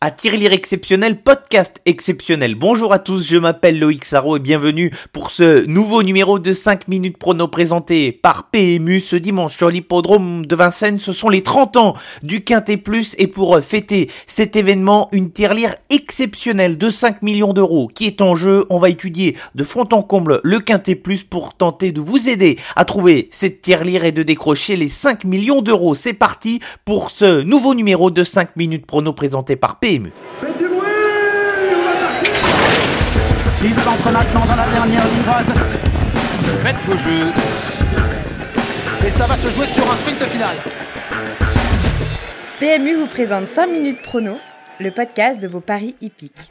à tirelire exceptionnel, podcast exceptionnel. Bonjour à tous, je m'appelle Loïc Sarro et bienvenue pour ce nouveau numéro de 5 minutes prono présenté par PMU ce dimanche sur l'hippodrome de Vincennes. Ce sont les 30 ans du Quintet Plus et pour fêter cet événement, une tirelire exceptionnelle de 5 millions d'euros qui est en jeu. On va étudier de fond en comble le Quintet Plus pour tenter de vous aider à trouver cette tirelire et de décrocher les 5 millions d'euros. C'est parti pour ce nouveau numéro de 5 minutes prono présenté par PMU. Faites du bruit Il s'entre maintenant dans la dernière ligne droite. Faites vos jeux. Et ça va se jouer sur un sprint final. PMU vous présente 5 minutes prono, le podcast de vos paris hippiques.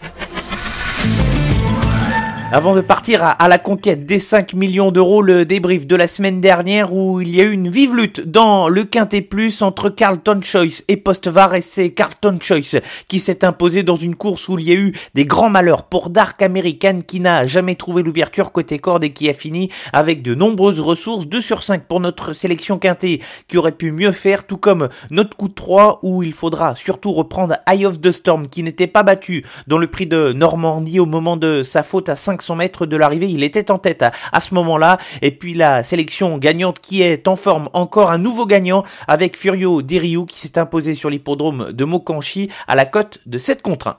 Avant de partir à, la conquête des 5 millions d'euros, le débrief de la semaine dernière où il y a eu une vive lutte dans le Quintet Plus entre Carlton Choice et Postvar et c'est Carlton Choice qui s'est imposé dans une course où il y a eu des grands malheurs pour Dark American qui n'a jamais trouvé l'ouverture côté corde et qui a fini avec de nombreuses ressources, 2 sur 5 pour notre sélection Quintet qui aurait pu mieux faire, tout comme notre coup de 3 où il faudra surtout reprendre Eye of the Storm qui n'était pas battu dans le prix de Normandie au moment de sa faute à 5 500 mètres de l'arrivée, il était en tête à, ce moment-là. Et puis la sélection gagnante qui est en forme, encore un nouveau gagnant avec Furio Deriou qui s'est imposé sur l'hippodrome de Mokanchi à la cote de 7 contre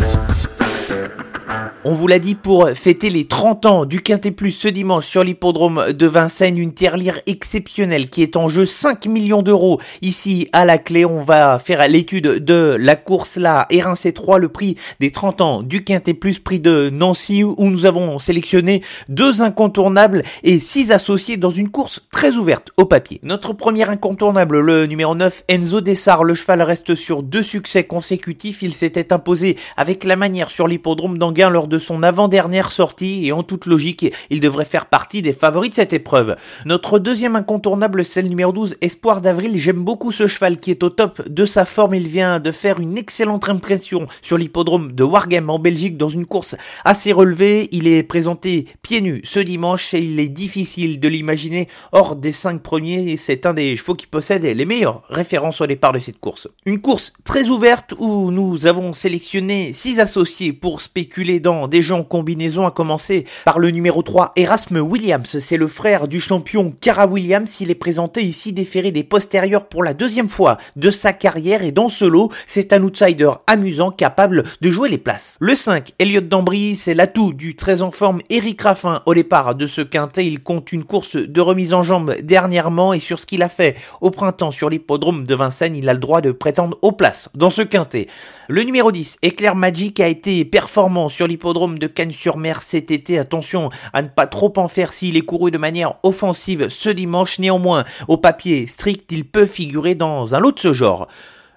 1. On vous l'a dit pour fêter les 30 ans du Quintet Plus ce dimanche sur l'hippodrome de Vincennes, une tirelire exceptionnelle qui est en jeu 5 millions d'euros. Ici à la clé, on va faire l'étude de la course là, c 3 le prix des 30 ans du Quintet Plus, prix de Nancy où nous avons sélectionné deux incontournables et six associés dans une course très ouverte au papier. Notre premier incontournable, le numéro 9, Enzo Dessart, le cheval reste sur deux succès consécutifs. Il s'était imposé avec la manière sur l'hippodrome d'Anguin lors de son avant-dernière sortie et en toute logique, il devrait faire partie des favoris de cette épreuve. Notre deuxième incontournable, c'est le numéro 12, Espoir d'Avril. J'aime beaucoup ce cheval qui est au top de sa forme. Il vient de faire une excellente impression sur l'hippodrome de Wargame en Belgique dans une course assez relevée. Il est présenté pieds nus ce dimanche et il est difficile de l'imaginer hors des cinq premiers. C'est un des chevaux qui possède les meilleures références au départ de cette course. Une course très ouverte où nous avons sélectionné six associés pour spéculer dans des gens en combinaison, à commencer par le numéro 3, Erasme Williams. C'est le frère du champion Cara Williams. Il est présenté ici déféré des postérieurs pour la deuxième fois de sa carrière et dans ce lot, c'est un outsider amusant capable de jouer les places. Le 5, Elliot Dambry, c'est l'atout du très en forme Eric Raffin. Au départ de ce quintet, il compte une course de remise en jambe dernièrement et sur ce qu'il a fait au printemps sur l'hippodrome de Vincennes, il a le droit de prétendre aux places dans ce quintet. Le numéro 10, Éclair Magic, a été performant sur l'hippodrome de Cannes-sur-Mer cet été. Attention à ne pas trop en faire s'il est couru de manière offensive ce dimanche. Néanmoins, au papier strict, il peut figurer dans un lot de ce genre.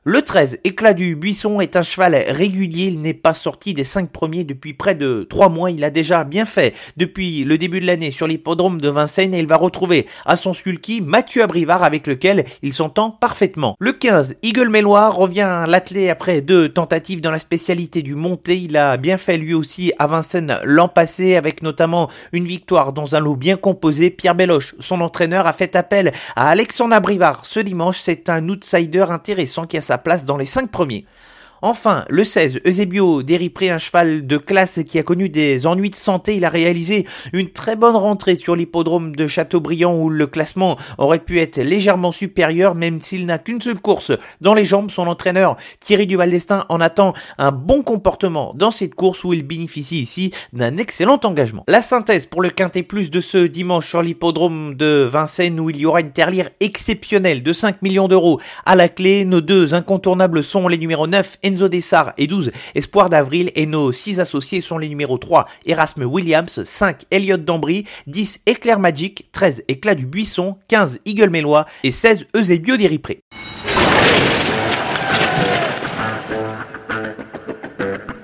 Le 13, Éclat du Buisson, est un cheval régulier. Il n'est pas sorti des 5 premiers depuis près de 3 mois. Il a déjà bien fait depuis le début de l'année sur l'hippodrome de Vincennes et il va retrouver à son sulky Mathieu Abrivard avec lequel il s'entend parfaitement. Le 15, Eagle Méloir revient l'athlé après deux tentatives dans la spécialité du monté. Il a bien fait lui aussi à Vincennes l'an passé avec notamment une victoire dans un lot bien composé. Pierre Belloche, son entraîneur, a fait appel à Alexandre Abrivard ce dimanche. C'est un outsider intéressant qui a sa place dans les 5 premiers. Enfin, le 16, Eusebio Déripré, un cheval de classe qui a connu des ennuis de santé, il a réalisé une très bonne rentrée sur l'hippodrome de Châteaubriand où le classement aurait pu être légèrement supérieur même s'il n'a qu'une seule course dans les jambes. Son entraîneur Thierry Duval d'Estaing en attend un bon comportement dans cette course où il bénéficie ici d'un excellent engagement. La synthèse pour le quintet plus de ce dimanche sur l'hippodrome de Vincennes où il y aura une terlière exceptionnelle de 5 millions d'euros à la clé. Nos deux incontournables sont les numéros 9 et Enzo Dessart et 12 Espoir d'Avril et nos 6 associés sont les numéros 3 Erasme Williams, 5 Elliot Dambry, 10 Éclair Magic, 13 Éclat du Buisson, 15 Eagle Mélois et 16 Eusebio Diripré.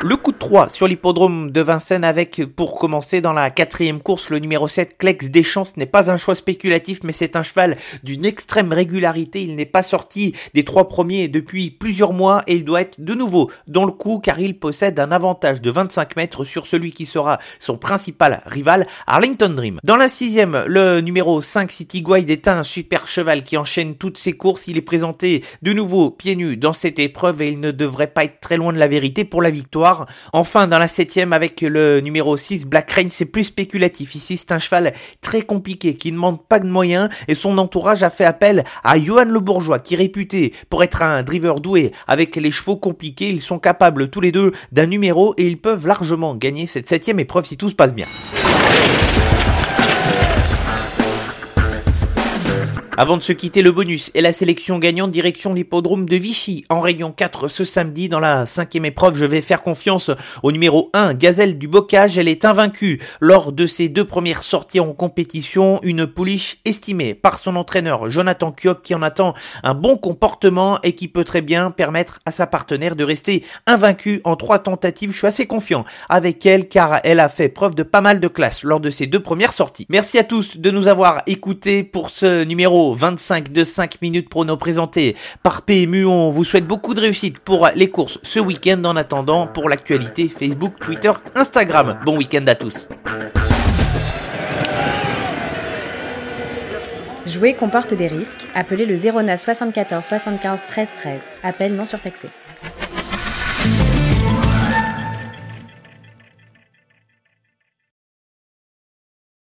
Le coup de 3 sur l'hippodrome de Vincennes avec, pour commencer, dans la quatrième course, le numéro 7, Clex Deschamps. Ce n'est pas un choix spéculatif, mais c'est un cheval d'une extrême régularité. Il n'est pas sorti des trois premiers depuis plusieurs mois et il doit être de nouveau dans le coup car il possède un avantage de 25 mètres sur celui qui sera son principal rival, Arlington Dream. Dans la sixième, le numéro 5, City Guide est un super cheval qui enchaîne toutes ses courses. Il est présenté de nouveau pieds nus dans cette épreuve et il ne devrait pas être très loin de la vérité pour la victoire. Enfin, dans la septième, avec le numéro 6, Black Rain, c'est plus spéculatif. Ici, c'est un cheval très compliqué qui ne demande pas de moyens et son entourage a fait appel à Johan Le Bourgeois qui est réputé pour être un driver doué avec les chevaux compliqués. Ils sont capables tous les deux d'un numéro et ils peuvent largement gagner cette septième épreuve si tout se passe bien. Avant de se quitter le bonus et la sélection gagnante direction l'hippodrome de Vichy. En rayon 4 ce samedi dans la cinquième épreuve je vais faire confiance au numéro 1 Gazelle du Bocage. Elle est invaincue lors de ses deux premières sorties en compétition. Une pouliche estimée par son entraîneur Jonathan Kiok qui en attend un bon comportement et qui peut très bien permettre à sa partenaire de rester invaincue en trois tentatives. Je suis assez confiant avec elle car elle a fait preuve de pas mal de classe lors de ses deux premières sorties. Merci à tous de nous avoir écoutés pour ce numéro 25 de 5 minutes prono présenté par PMU. On vous souhaite beaucoup de réussite pour les courses ce week-end. En attendant, pour l'actualité, Facebook, Twitter, Instagram. Bon week-end à tous. Jouer comporte des risques. Appelez le 09 74 75 13 13. Appel non surtaxé.